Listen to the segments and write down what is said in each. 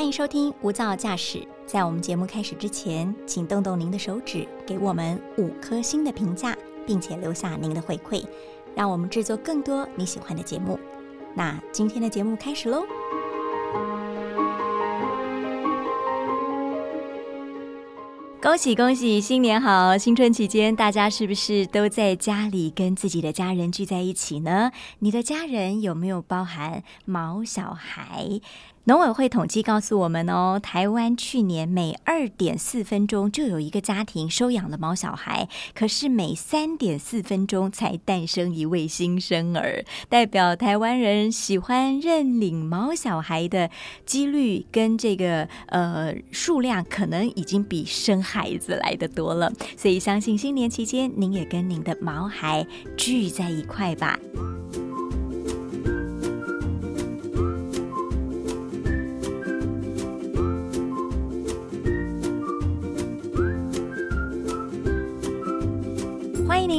欢迎收听无噪驾驶。在我们节目开始之前，请动动您的手指，给我们五颗星的评价，并且留下您的回馈，让我们制作更多你喜欢的节目。那今天的节目开始喽！恭喜恭喜，新年好！新春期间，大家是不是都在家里跟自己的家人聚在一起呢？你的家人有没有包含毛小孩？农委会统计告诉我们哦，台湾去年每二点四分钟就有一个家庭收养了猫小孩，可是每三点四分钟才诞生一位新生儿，代表台湾人喜欢认领猫小孩的几率跟这个呃数量，可能已经比生孩子来的多了。所以相信新年期间，您也跟您的毛孩聚在一块吧。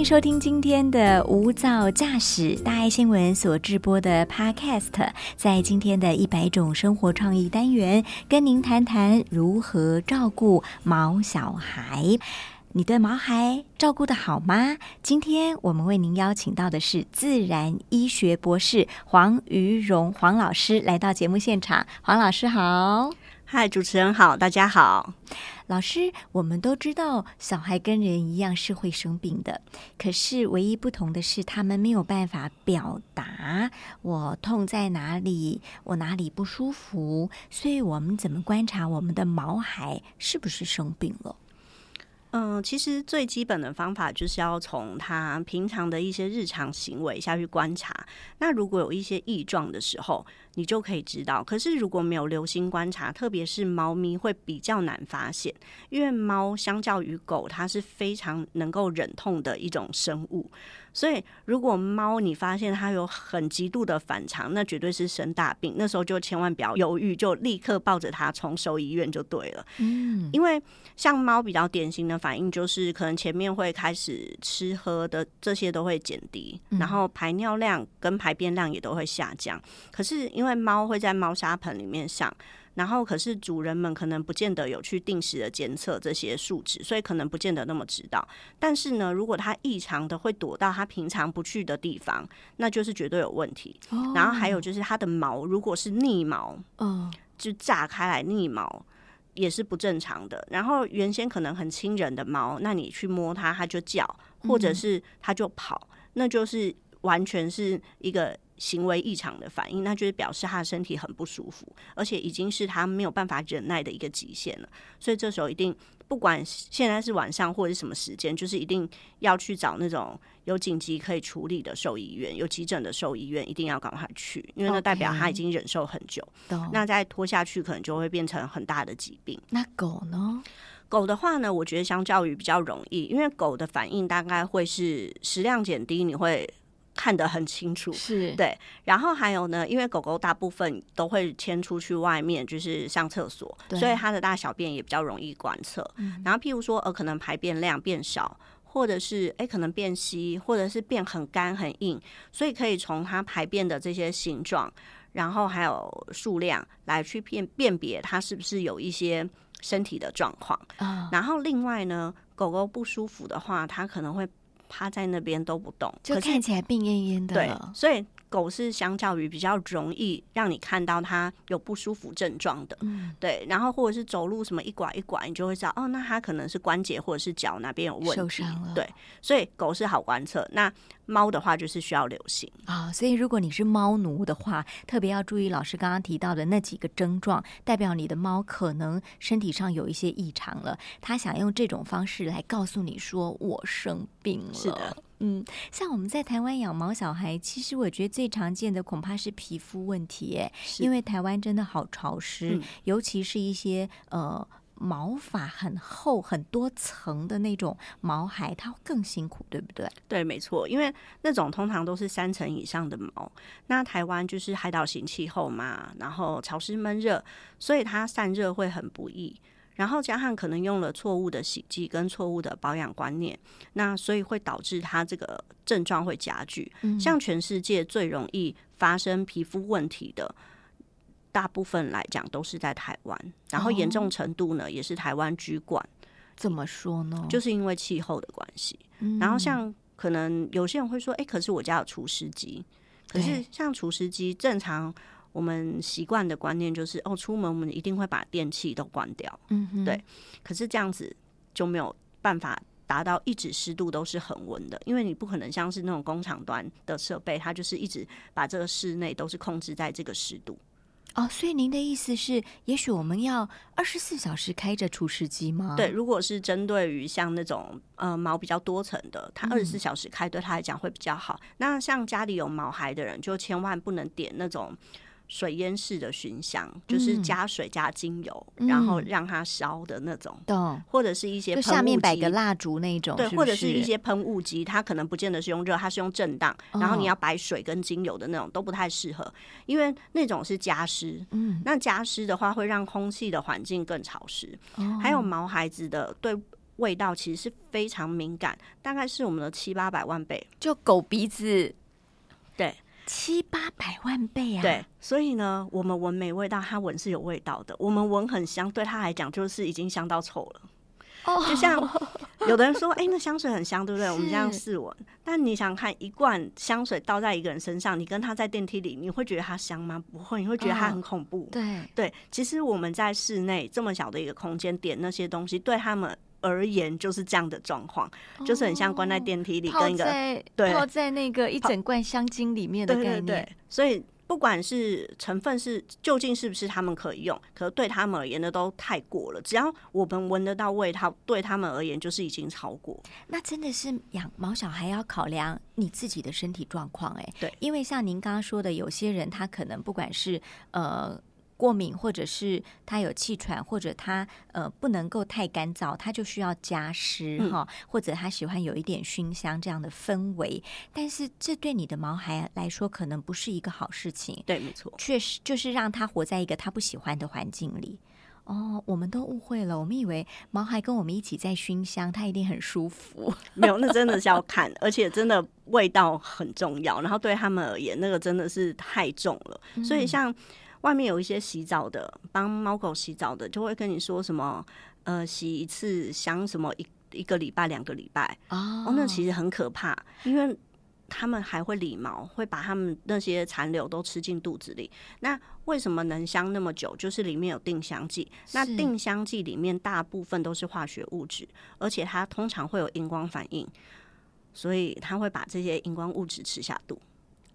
迎收听今天的无噪驾驶大爱新闻所直播的 Podcast，在今天的一百种生活创意单元，跟您谈谈如何照顾毛小孩。你对毛孩照顾的好吗？今天我们为您邀请到的是自然医学博士黄瑜荣黄老师来到节目现场。黄老师好。嗨，主持人好，大家好。老师，我们都知道小孩跟人一样是会生病的，可是唯一不同的是，他们没有办法表达我痛在哪里，我哪里不舒服。所以，我们怎么观察我们的毛孩是不是生病了？嗯，其实最基本的方法就是要从它平常的一些日常行为下去观察。那如果有一些异状的时候，你就可以知道。可是如果没有留心观察，特别是猫咪会比较难发现，因为猫相较于狗，它是非常能够忍痛的一种生物。所以如果猫你发现它有很极度的反常，那绝对是生大病。那时候就千万不要犹豫，就立刻抱着它冲兽医院就对了。嗯，因为像猫比较典型的反应就是，可能前面会开始吃喝的这些都会减低，然后排尿量跟排便量也都会下降。可是因为猫会在猫砂盆里面上，然后可是主人们可能不见得有去定时的监测这些数值，所以可能不见得那么知道。但是呢，如果它异常的会躲到它平常不去的地方，那就是绝对有问题。然后还有就是它的毛如果是逆毛，嗯，就炸开来逆毛也是不正常的。然后原先可能很亲人的猫，那你去摸它，它就叫，或者是它就跑，那就是完全是一个。行为异常的反应，那就是表示他的身体很不舒服，而且已经是他没有办法忍耐的一个极限了。所以这时候一定，不管现在是晚上或者是什么时间，就是一定要去找那种有紧急可以处理的兽医院，有急诊的兽医院，一定要赶快去，因为那代表他已经忍受很久。那再拖下去，可能就会变成很大的疾病。那狗呢？狗的话呢，我觉得相较于比较容易，因为狗的反应大概会是食量减低，你会。看得很清楚，是对。然后还有呢，因为狗狗大部分都会牵出去外面，就是上厕所，所以它的大小便也比较容易观测。然后譬如说，呃，可能排便量变少，或者是哎，可能变稀，或者是变很干很硬，所以可以从它排便的这些形状，然后还有数量来去辨辨别它是不是有一些身体的状况。然后另外呢，狗狗不舒服的话，它可能会。趴在那边都不动，就看起来病恹恹的。对，所以狗是相较于比较容易让你看到它有不舒服症状的。嗯，对。然后或者是走路什么一拐一拐，你就会知道哦，那它可能是关节或者是脚哪边有问题。受伤了。对，所以狗是好观测。那猫的话就是需要留心啊。所以如果你是猫奴的话，特别要注意老师刚刚提到的那几个症状，代表你的猫可能身体上有一些异常了。它想用这种方式来告诉你说我生病了。是的，嗯，像我们在台湾养毛小孩，其实我觉得最常见的恐怕是皮肤问题，哎，因为台湾真的好潮湿，尤其是一些呃毛发很厚、很多层的那种毛孩，它更辛苦，对不对？对，没错，因为那种通常都是三层以上的毛。那台湾就是海岛型气候嘛，然后潮湿闷热，所以它散热会很不易。然后加上可能用了错误的洗剂跟错误的保养观念，那所以会导致他这个症状会加剧。像全世界最容易发生皮肤问题的大部分来讲都是在台湾，然后严重程度呢也是台湾居冠。怎么说呢？就是因为气候的关系。然后像可能有些人会说，哎，可是我家有除湿机。可是像除湿机，正常我们习惯的观念就是，哦，出门我们一定会把电器都关掉。嗯，对。可是这样子就没有办法达到一直湿度都是恒温的，因为你不可能像是那种工厂端的设备，它就是一直把这个室内都是控制在这个湿度。哦，所以您的意思是，也许我们要二十四小时开着除湿机吗？对，如果是针对于像那种呃毛比较多层的，它二十四小时开对他来讲会比较好。那像家里有毛孩的人，就千万不能点那种。水烟式的熏香，就是加水加精油，然后让它烧的那种，或者是一些下面摆个蜡烛那种，对，或者是一些喷雾机，它可能不见得是用热，它是用震荡，然后你要摆水跟精油的那种都不太适合，因为那种是加湿，嗯，那加湿的话会让空气的环境更潮湿，还有毛孩子的对味道其实是非常敏感，大概是我们的七八百万倍，就狗鼻子，对。七八百万倍啊！对，所以呢，我们闻没味道，它闻是有味道的。我们闻很香，对他来讲就是已经香到臭了。哦，就像 有的人说，哎，那香水很香，对不对？我们这样试闻，但你想看一罐香水倒在一个人身上，你跟他在电梯里，你会觉得它香吗？不会，你会觉得它很恐怖。对对，其实我们在室内这么小的一个空间点那些东西，对他们。而言就是这样的状况，就是很像关在电梯里，跟一个对泡在那个一整罐香精里面的概念。所以不管是成分是究竟是不是他们可以用，可是对他们而言的都太过了。只要我们闻得到味道，对他们而言就是已经超过。那真的是养毛小孩要考量你自己的身体状况，哎，对，因为像您刚刚说的，有些人他可能不管是呃。过敏，或者是他有气喘，或者他呃不能够太干燥，他就需要加湿哈，或者他喜欢有一点熏香这样的氛围。但是这对你的毛孩来说，可能不是一个好事情。对，没错，确实就是让他活在一个他不喜欢的环境里。哦，我们都误会了，我们以为毛孩跟我们一起在熏香，他一定很舒服。没有，那真的是要看，而且真的味道很重要。然后对他们而言，那个真的是太重了。所以像。外面有一些洗澡的，帮猫狗洗澡的，就会跟你说什么，呃，洗一次香什么一一个礼拜、两个礼拜哦，那其实很可怕，因为他们还会理毛，会把他们那些残留都吃进肚子里。那为什么能香那么久？就是里面有定香剂，那定香剂里面大部分都是化学物质，而且它通常会有荧光反应，所以它会把这些荧光物质吃下肚。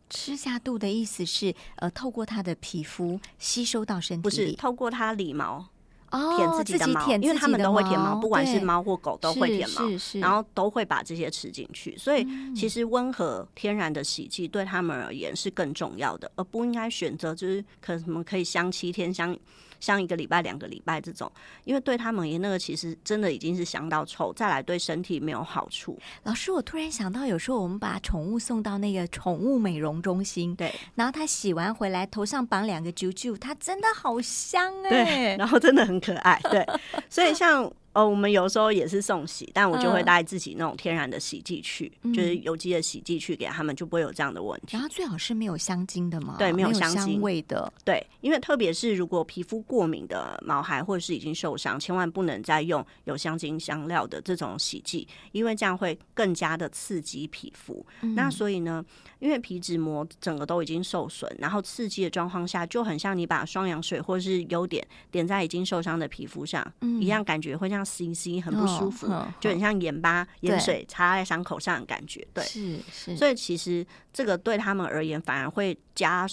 吃下肚的意思是，呃，透过它的皮肤吸收到身体不是透过它理毛哦，舔自己的毛，因为他们都会舔毛，不管是猫或狗都会舔毛，然后都会把这些吃进去。所以，其实温和天然的洗剂对他们而言是更重要的，而不应该选择就是可什么可以香七天香。像一个礼拜、两个礼拜这种，因为对他们也那个其实真的已经是香到臭，再来对身体没有好处。老师，我突然想到，有时候我们把宠物送到那个宠物美容中心，对，然后它洗完回来，头上绑两个啾啾，它真的好香哎，对，然后真的很可爱，对，所以像。哦，我们有时候也是送洗，但我就会带自己那种天然的洗剂去，就是有机的洗剂去给他们，就不会有这样的问题。然后最好是没有香精的嘛，对，没有香精味的，对，因为特别是如果皮肤过敏的毛孩或者是已经受伤，千万不能再用有香精香料的这种洗剂，因为这样会更加的刺激皮肤。那所以呢，因为皮脂膜整个都已经受损，然后刺激的状况下，就很像你把双氧水或者是优点点在已经受伤的皮肤上一样，感觉会像。C C 很不舒服，就很像盐巴、盐水擦在伤口上的感觉。对，是是。所以其实这个对他们而言，反而会加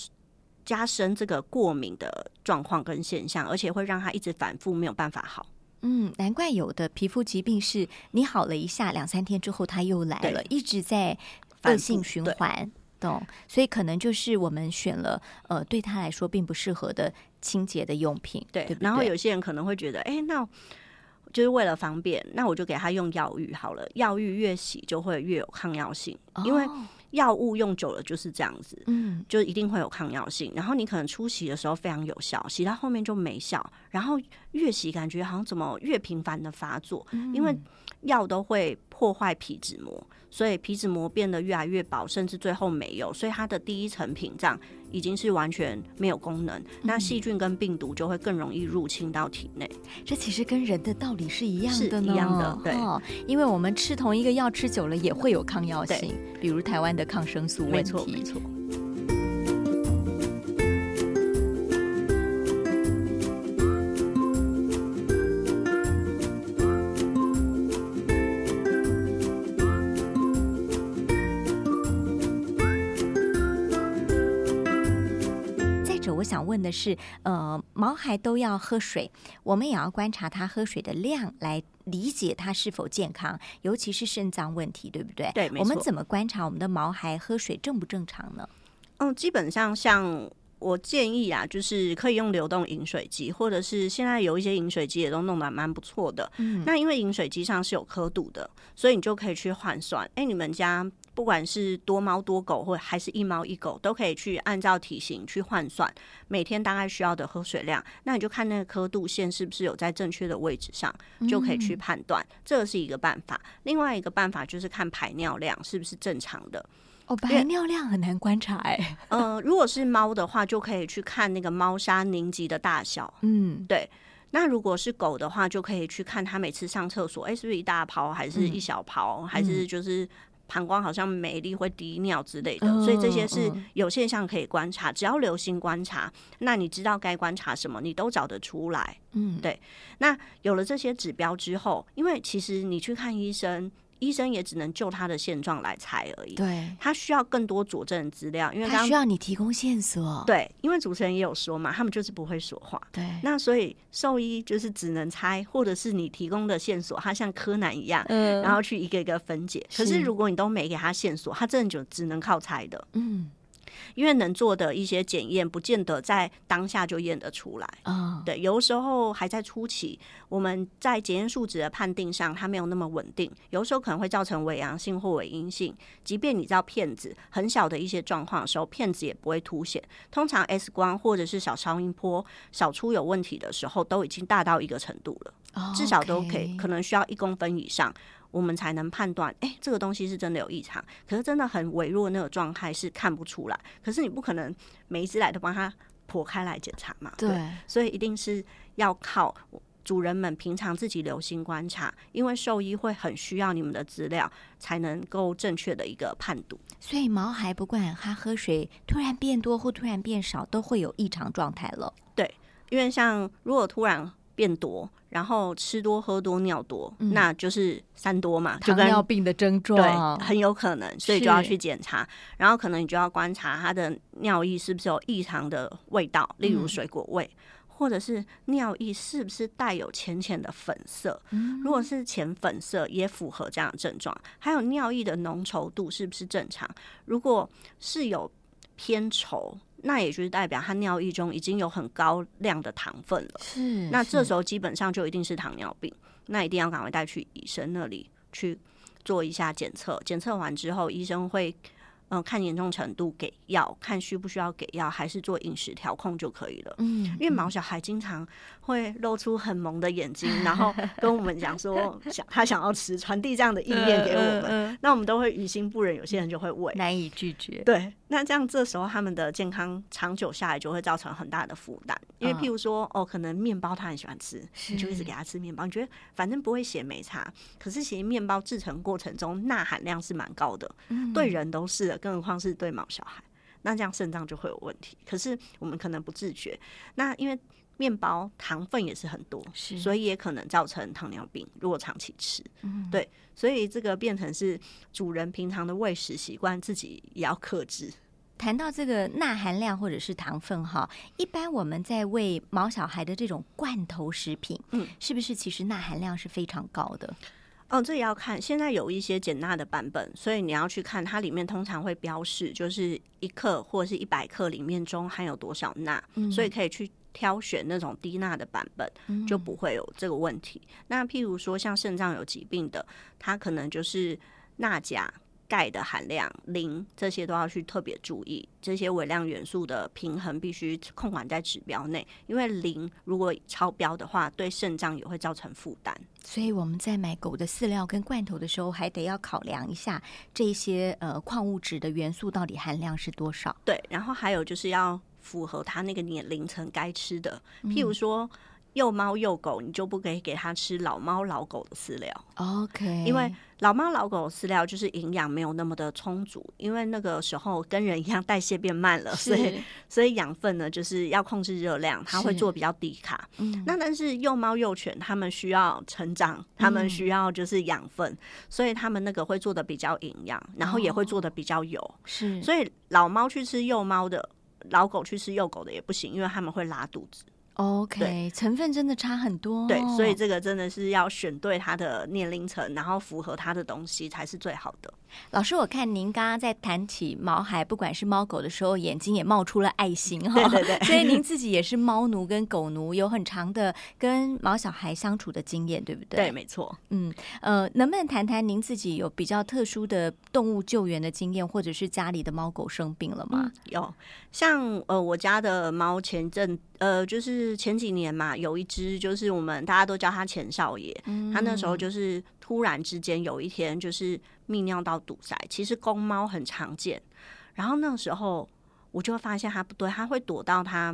加深这个过敏的状况跟现象，而且会让他一直反复没有办法好。嗯，难怪有的皮肤疾病是你好了一下，两三天之后他又来了，一直在恶性循环。懂，所以可能就是我们选了呃，对他来说并不适合的清洁的用品。对，然后有些人可能会觉得，哎，那。就是为了方便，那我就给他用药浴好了。药浴越洗就会越有抗药性，因为药物用久了就是这样子，嗯，就一定会有抗药性。然后你可能初洗的时候非常有效，洗到后面就没效。然后越洗感觉好像怎么越频繁的发作，因为药都会。破坏皮脂膜，所以皮脂膜变得越来越薄，甚至最后没有，所以它的第一层屏障已经是完全没有功能，那细菌跟病毒就会更容易入侵到体内。这其实跟人的道理是一样的呢，一样的，对，因为我们吃同一个药吃久了也会有抗药性，比如台湾的抗生素问题，没错。想问是，呃，毛孩都要喝水，我们也要观察他喝水的量，来理解它是否健康，尤其是肾脏问题，对不对？对，我们怎么观察我们的毛孩喝水正不正常呢？嗯，基本上像。我建议啊，就是可以用流动饮水机，或者是现在有一些饮水机也都弄得蛮不错的。嗯，那因为饮水机上是有刻度的，所以你就可以去换算。哎，你们家不管是多猫多狗，或还是一猫一狗，都可以去按照体型去换算每天大概需要的喝水量。那你就看那个刻度线是不是有在正确的位置上，就可以去判断。这是一个办法。另外一个办法就是看排尿量是不是正常的。哦，排尿量很难观察哎。嗯，如果是猫的话，就可以去看那个猫砂凝集的大小。嗯，对。那如果是狗的话，就可以去看它每次上厕所，哎，是不是一大泡，还是一小泡，还是就是膀胱好像没力会滴尿之类的。所以这些是有现象可以观察，只要留心观察，那你知道该观察什么，你都找得出来。嗯，对。那有了这些指标之后，因为其实你去看医生。医生也只能就他的现状来猜而已。对，他需要更多佐证资料，因为他需要你提供线索。对，因为主持人也有说嘛，他们就是不会说话。对，那所以兽医就是只能猜，或者是你提供的线索，他像柯南一样，嗯，然后去一个一个分解。可是如果你都没给他线索，他真的就只能靠猜的。嗯。因为能做的一些检验，不见得在当下就验得出来。啊，对，有的时候还在初期，我们在检验数值的判定上，它没有那么稳定，有的时候可能会造成伪阳性或伪阴性。即便你知道骗子很小的一些状况的时候，骗子也不会凸显。通常 X 光或者是小超音波小出有问题的时候，都已经大到一个程度了，至少都可以，可能需要一公分以上。我们才能判断，哎，这个东西是真的有异常。可是真的很微弱那个状态是看不出来。可是你不可能每一只来都帮它剖开来检查嘛？对，所以一定是要靠主人们平常自己留心观察，因为兽医会很需要你们的资料，才能够正确的一个判读。所以毛孩不管他喝水突然变多或突然变少，都会有异常状态了。对，因为像如果突然变多。然后吃多喝多尿多，那就是三多嘛，糖尿病的症状，对，很有可能，所以就要去检查。然后可能你就要观察他的尿液是不是有异常的味道，例如水果味，或者是尿液是不是带有浅浅的粉色。如果是浅粉色，也符合这样的症状。还有尿液的浓稠度是不是正常？如果是有偏稠。那也就是代表他尿液中已经有很高量的糖分了，是。那这时候基本上就一定是糖尿病，那一定要赶快带去医生那里去做一下检测。检测完之后，医生会。嗯，看严重程度给药，看需不需要给药，还是做饮食调控就可以了。嗯，因为毛小孩经常会露出很萌的眼睛，然后跟我们讲说想他想要吃，传递这样的意念给我们，那我们都会于心不忍，有些人就会喂，难以拒绝。对，那这样这时候他们的健康长久下来就会造成很大的负担。因为譬如说，哦，可能面包他很喜欢吃，你就一直给他吃面包，你觉得反正不会写没差，可是其实面包制成过程中钠含量是蛮高的，对人都是的。更何况是对毛小孩，那这样肾脏就会有问题。可是我们可能不自觉，那因为面包糖分也是很多，所以也可能造成糖尿病。如果长期吃，对，所以这个变成是主人平常的喂食习惯，自己也要克制。谈到这个钠含量或者是糖分哈，一般我们在喂毛小孩的这种罐头食品，嗯，是不是其实钠含量是非常高的？哦，这也要看。现在有一些减钠的版本，所以你要去看它里面通常会标示，就是一克或者是一百克里面中含有多少钠，所以可以去挑选那种低钠的版本，就不会有这个问题。那譬如说像肾脏有疾病的，它可能就是钠钾。钙的含量、磷这些都要去特别注意，这些微量元素的平衡必须控管在指标内，因为磷如果超标的话，对肾脏也会造成负担。所以我们在买狗的饲料跟罐头的时候，还得要考量一下这些呃矿物质的元素到底含量是多少。对，然后还有就是要符合它那个年龄层该吃的，譬如说。幼猫幼狗，你就不可以给它吃老猫老狗的饲料，OK？因为老猫老狗饲料就是营养没有那么的充足，因为那个时候跟人一样代谢变慢了，所以所以养分呢就是要控制热量，它会做比较低卡。嗯，那但是幼猫幼犬它们需要成长，它们需要就是养分，所以它们那个会做的比较营养，然后也会做的比较油。是，所以老猫去吃幼猫的，老狗去吃幼狗的也不行，因为他们会拉肚子。OK，成分真的差很多。对，所以这个真的是要选对它的年龄层，然后符合它的东西才是最好的。老师，我看您刚刚在谈起毛孩，不管是猫狗的时候，眼睛也冒出了爱心 哈。对对对。所以您自己也是猫奴跟狗奴，有很长的跟毛小孩相处的经验，对不对？对，没错。嗯呃，能不能谈谈您自己有比较特殊的动物救援的经验，或者是家里的猫狗生病了吗？有，像呃我家的猫前阵呃就是前几年嘛，有一只就是我们大家都叫它钱少爷，他那时候就是突然之间有一天就是。泌尿道堵塞，其实公猫很常见。然后那时候，我就会发现它不对，它会躲到它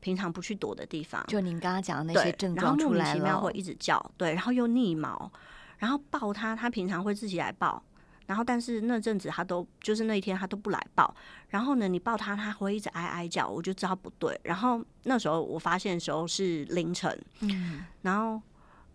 平常不去躲的地方。就您刚刚讲的那些症状出来了，会一直叫，对，然后又逆毛，然后抱它，它平常会自己来抱。然后但是那阵子他都就是那一天他都不来抱。然后呢，你抱他他会一直哀哀叫，我就知道不对。然后那时候我发现的时候是凌晨，嗯，然后。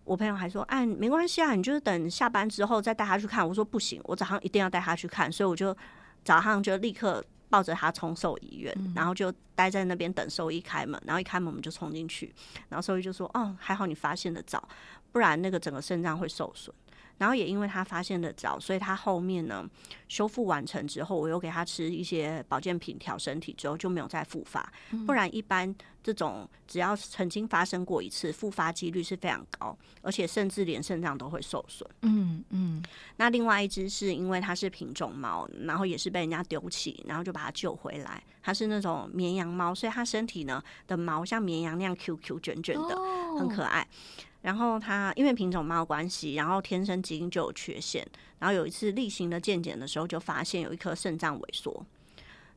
我朋友还说：“哎，没关系啊，你就是等下班之后再带他去看。”我说：“不行，我早上一定要带他去看。”所以我就早上就立刻抱着他冲兽医院，然后就待在那边等兽医开门。然后一开门，我们就冲进去，然后兽医就说：“哦，还好你发现的早，不然那个整个肾脏会受损。”然后也因为他发现的早，所以他后面呢修复完成之后，我又给他吃一些保健品调身体，之后就没有再复发。不然一般这种只要曾经发生过一次，复发几率是非常高，而且甚至连肾脏都会受损。嗯嗯。那另外一只是因为它是品种猫，然后也是被人家丢弃，然后就把它救回来。它是那种绵羊猫，所以它身体呢的毛像绵羊那样 Q Q 卷卷的，很可爱。然后它因为品种猫关系，然后天生基因就有缺陷。然后有一次例行的健检的时候，就发现有一颗肾脏萎缩。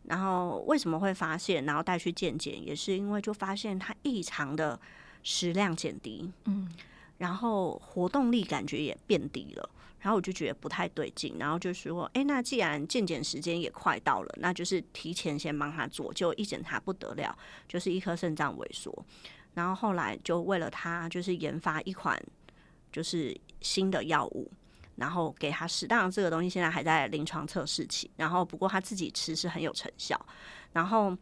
然后为什么会发现？然后带去健检，也是因为就发现它异常的食量减低，嗯，然后活动力感觉也变低了。然后我就觉得不太对劲，然后就说：“哎，那既然健检时间也快到了，那就是提前先帮他做。”就一检查不得了，就是一颗肾脏萎缩。然后后来就为了他，就是研发一款就是新的药物，然后给他适。当然，这个东西现在还在临床测试期。然后不过他自己吃是很有成效。然后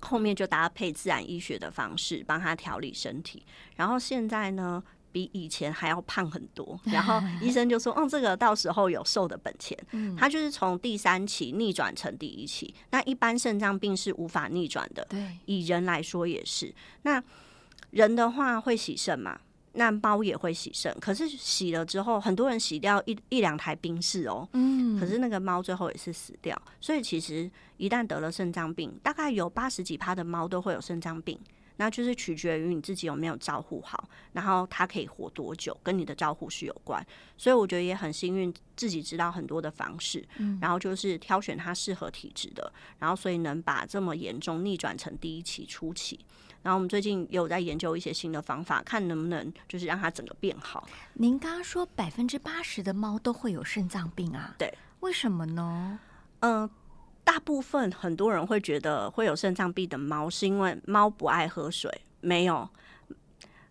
后面就搭配自然医学的方式帮他调理身体。然后现在呢，比以前还要胖很多。然后医生就说：“嗯，这个到时候有瘦的本钱。”嗯，他就是从第三期逆转成第一期。那一般肾脏病是无法逆转的。对，以人来说也是。那人的话会洗肾嘛？那猫也会洗肾，可是洗了之后，很多人洗掉一一两台冰室哦。嗯，可是那个猫最后也是死掉。所以其实一旦得了肾脏病，大概有八十几趴的猫都会有肾脏病，那就是取决于你自己有没有照顾好，然后它可以活多久，跟你的照护是有关。所以我觉得也很幸运，自己知道很多的方式，然后就是挑选它适合体质的，然后所以能把这么严重逆转成第一期初期。然后我们最近有在研究一些新的方法，看能不能就是让它整个变好。您刚刚说百分之八十的猫都会有肾脏病啊？对，为什么呢？嗯，大部分很多人会觉得会有肾脏病的猫是因为猫不爱喝水，没有，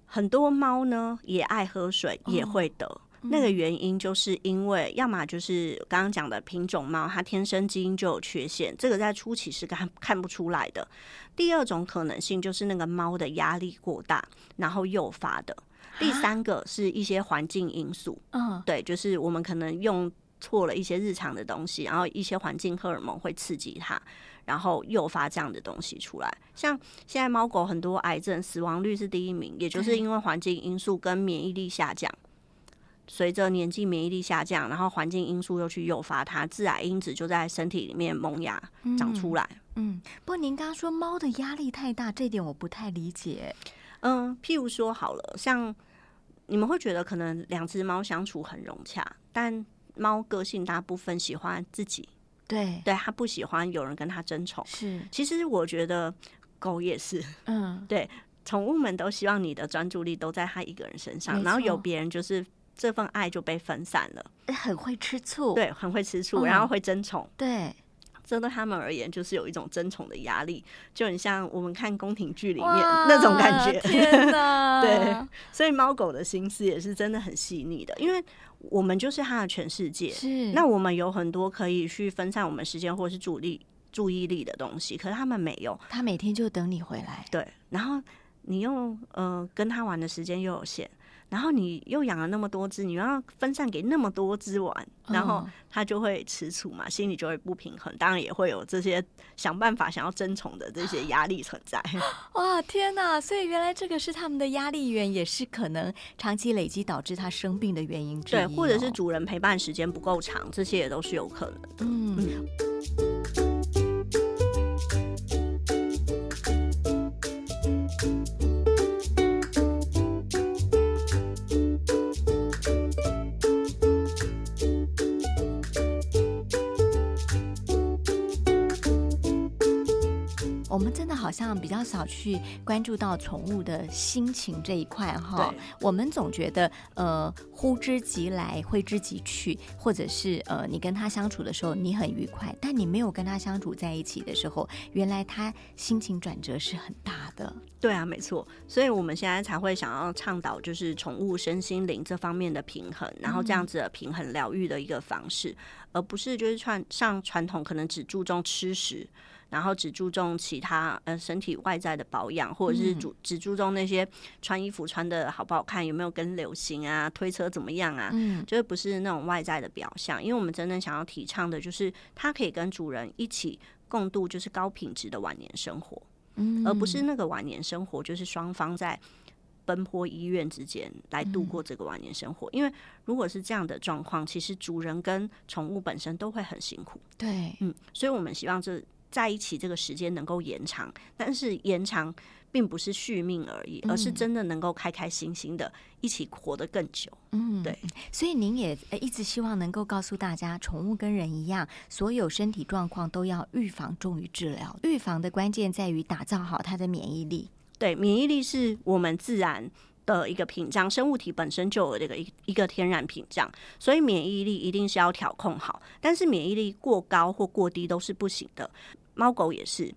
很多猫呢也爱喝水，也会得。那个原因就是因为，要么就是刚刚讲的品种猫，它天生基因就有缺陷，这个在初期是看看不出来的。第二种可能性就是那个猫的压力过大，然后诱发的。第三个是一些环境因素，嗯，对，就是我们可能用错了一些日常的东西，然后一些环境荷尔蒙会刺激它，然后诱发这样的东西出来。像现在猫狗很多癌症死亡率是第一名，也就是因为环境因素跟免疫力下降。随着年纪免疫力下降，然后环境因素又去诱发它，致癌因子就在身体里面萌芽长出来。嗯，不过您刚刚说猫的压力太大，这点我不太理解。嗯，譬如说好了，像你们会觉得可能两只猫相处很融洽，但猫个性大部分喜欢自己，对，对，它不喜欢有人跟它争宠。是，其实我觉得狗也是，嗯，对，宠物们都希望你的专注力都在它一个人身上，然后有别人就是这份爱就被分散了，很会吃醋，对，很会吃醋，嗯然后会争宠。对，这对他们而言就是有一种争宠的压力，就很像我们看宫廷剧里面那种感觉。天哪，对，所以猫狗的心思也是真的很细腻的，因为我们就是它的全世界。是那我们有很多可以去分散我们时间或是注意注意力的东西，可是他们没有。他每天就等你回来，对，然后你又呃跟他玩的时间又有限，然后你又养了那么多只，你又要分散给那么多只玩，然后嗯它就会吃醋嘛，心里就会不平衡，当然也会有这些想办法想要争宠的这些压力存在。哇，天哪！所以原来这个是他们的压力源，也是可能长期累积导致他生病的原因之一、对，或者是哦主人陪伴时间不够长，这些也都是有可能的。好像比较少去关注到宠物的心情这一块哈对。我们总觉得呃呼之即来，挥之即去，或者是呃你跟他相处的时候你很愉快，但你没有跟他相处在一起的时候，原来他心情转折是很大的。对啊，没错，所以我们现在才会想要倡导，就是宠物身心灵这方面的平衡，然后这样子的平衡疗愈的一个方式，而不是就是传上传统可能只注重吃食，然后只注重其他呃身体外在的保养，或者是主、只注重那些穿衣服穿的好不好看，有没有跟流行啊，推车怎么样啊，嗯，就是不是那种外在的表象，因为我们真正想要提倡的就是它可以跟主人一起共度就是高品质的晚年生活。嗯而不是那个晚年生活，就是双方在奔波医院之间来度过这个晚年生活。因为如果是这样的状况，其实主人跟宠物本身都会很辛苦。对，嗯，所以我们希望这在一起这个时间能够延长，但是延长并不是续命而已，而是真的能够开开心心的一起活得更久。嗯，对。所以您也呃一直希望能够告诉大家，宠物跟人一样，所有身体状况都要预防重于治疗。预防的关键在于打造好它的免疫力。对，免疫力是我们自然的一个屏障，生物体本身就有这个一一个天然屏障，所以免疫力一定是要调控好。但是免疫力过高或过低都是不行的。猫狗也是，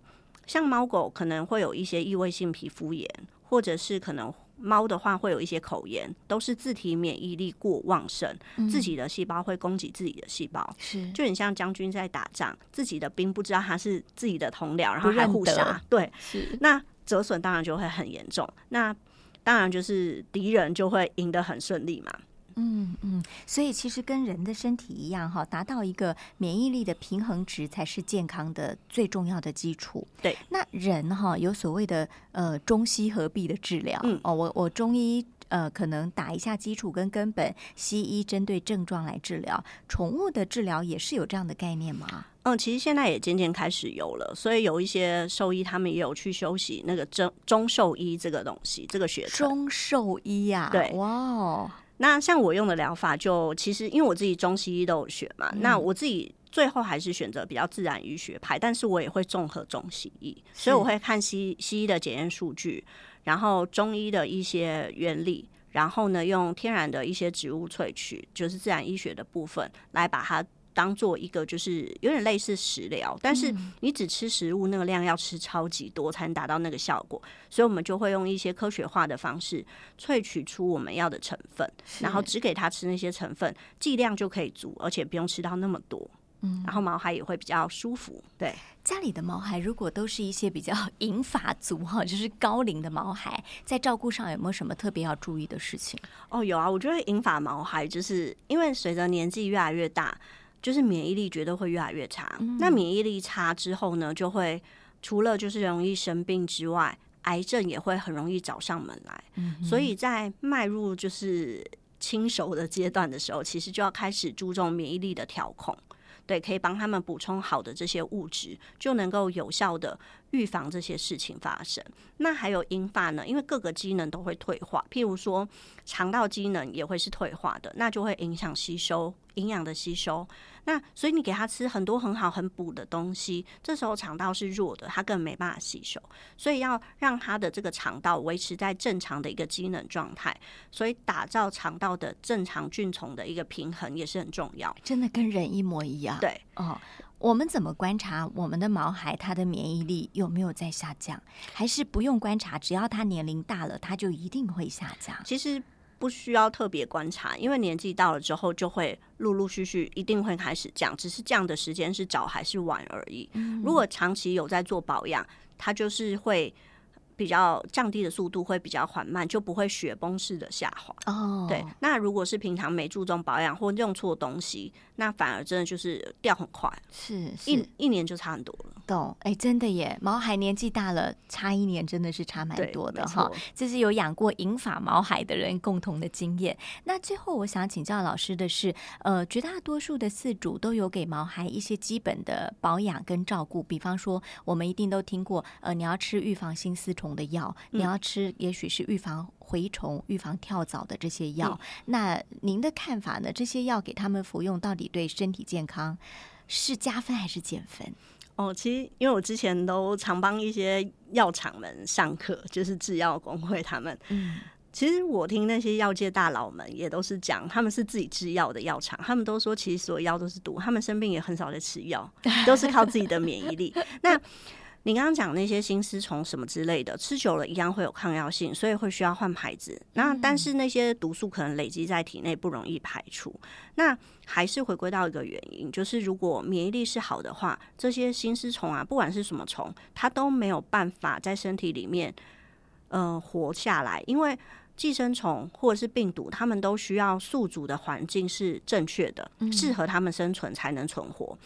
像猫狗可能会有一些异位性皮肤炎，或者是可能。猫的话会有一些口炎，都是自体免疫力过旺盛，自己的细胞会攻击自己的细胞，是就很像将军在打仗，自己的兵不知道他是自己的同僚，然后还互杀，对，是，那折损当然就会很严重。那当然就是敌人就会赢得很顺利嘛。嗯嗯，所以其实跟人的身体一样哈，达到一个免疫力的平衡值才是健康的最重要的基础。对，那人哈有所谓的呃中西合璧的治疗，嗯哦，我我中医。呃，可能打一下基础跟根本，西医针对症状来治疗。宠物的治疗也是有这样的概念吗？嗯，其实现在也渐渐开始有了，所以有一些兽医他们也有去修习那个中中兽医这个东西，这个学。中兽医呀、对哇哦，那像我用的疗法就，其实因为我自己中西医都有学嘛，那我自己最后还是选择比较自然医学派，但是我也会综合中西医，所以我会看西西医的检验数据，然后中医的一些原理，然后呢用天然的一些植物萃取，就是自然医学的部分来把它。当做一个就是有点类似食疗，但是你只吃食物那个量要吃超级多才能达到那个效果，所以我们就会用一些科学化的方式萃取出我们要的成分，然后只给它吃那些成分，剂量就可以足，而且不用吃到那么多。嗯，然后毛孩也会比较舒服。对，家里的毛孩如果都是一些比较 银发族哈，就是高龄的毛孩，在照顾上有没有什么特别要注意的事情？哦，有啊，我觉得银发毛孩就是因为随着年纪越来越大，就是免疫力绝对会越来越差。那免疫力差之后呢，就会除了就是容易生病之外，癌症也会很容易找上门来。所以在迈入就是轻熟的阶段的时候，其实就要开始注重免疫力的调控。对，可以帮他们补充好的这些物质，就能够有效的预防这些事情发生。那还有银发呢？因为各个机能都会退化，譬如说肠道机能也会是退化的，那就会影响吸收营养的吸收。那所以你给他吃很多很好很补的东西，这时候肠道是弱的，他更没办法吸收。所以要让他的这个肠道维持在正常的一个机能状态，所以打造肠道的正常菌虫的一个平衡也是很重要。真的跟人一模一样。对哦，我们怎么观察我们的毛孩他的免疫力有没有在下降？还是不用观察，只要他年龄大了，他就一定会下降？其实。不需要特别观察，因为年纪到了之后，就会陆陆续续一定会开始降，只是降的时间是早还是晚而已。如果长期有在做保养，它就是会。比较降低的速度会比较缓慢，就不会雪崩式的下滑。哦，对。那如果是平常没注重保养或用错东西，那反而真的就是掉很快，是一一年就差很多了。懂？哎，真的耶！毛孩年纪大了，差一年真的是差蛮多的哈。这是有养过银发毛孩的人共同的经验。那最后我想请教老师的是，呃，绝大多数的饲主都有给毛孩一些基本的保养跟照顾，比方说我们一定都听过，呃，你要吃预防心丝虫。的药，你要吃，也许是预防蛔虫、预防跳蚤的这些药。那您的看法呢？这些药给他们服用，到底对身体健康是加分还是减分？哦，其实因为我之前都常帮一些药厂们上课，就是制药工会他们。嗯，其实我听那些药界大佬们也都是讲，他们是自己制药的药厂，他们都说其实所有药都是毒，他们生病也很少在吃药，都是靠自己的免疫力。那你刚刚讲那些新丝虫什么之类的，吃久了一样会有抗药性，所以会需要换牌子。那但是那些毒素可能累积在体内不容易排出。那还是回归到一个原因，就是如果免疫力是好的话，这些新丝虫啊，不管是什么虫，它都没有办法在身体里面呃活下来，因为寄生虫或者是病毒，它们都需要宿主的环境是正确的，适合它们生存才能存活。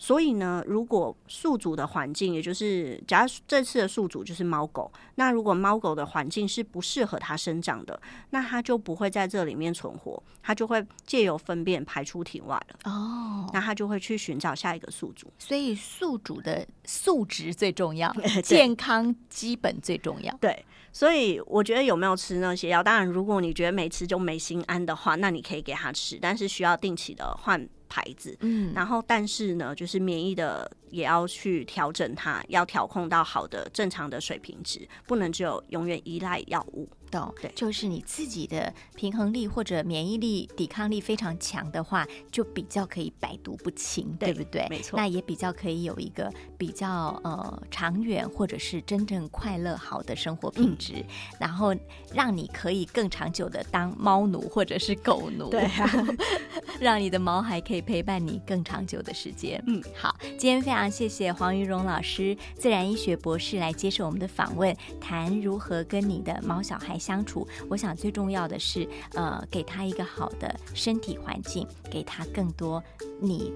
所以呢，如果宿主的环境，也就是假如这次的宿主就是猫狗，那如果猫狗的环境是不适合它生长的，那它就不会在这里面存活，它就会借由粪便排出体外了。哦，那它就会去寻找下一个宿主。所以宿主的素质最重要，健康基本最重要。对，所以我觉得有没有吃那些药，当然如果你觉得没吃就没心安的话，那你可以给他吃，但是需要定期的换。牌子，嗯，然后但是呢，就是免疫的也要去调整它，要调控到好的正常的水平值，不能只有永远依赖药物。懂，对，就是你自己的平衡力或者免疫力、抵抗力非常强的话，就比较可以百毒不侵，对不对？没错，那也比较可以有一个比较呃长远或者是真正快乐好的生活品质，然后让你可以更长久的当猫奴或者是狗奴，对啊，让你的毛还可以陪伴你更长久的时间。嗯，好，今天非常谢谢黄云荣老师，自然医学博士来接受我们的访问，谈如何跟你的毛小孩。相处，我想最重要的是，呃，给他一个好的身体环境，给他更多你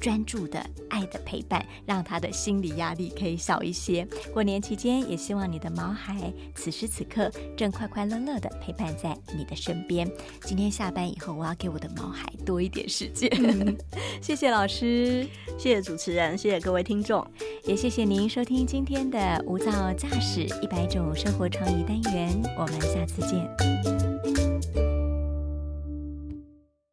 专注的爱的陪伴，让他的心理压力可以小一些。过年期间，也希望你的毛孩此时此刻正快快乐乐的陪伴在你的身边。今天下班以后，我要给我的毛孩多一点时间。谢谢老师，谢谢主持人，谢谢各位听众。也谢谢您收听今天的无噪驾驶一百种生活创意单元，我们下次见。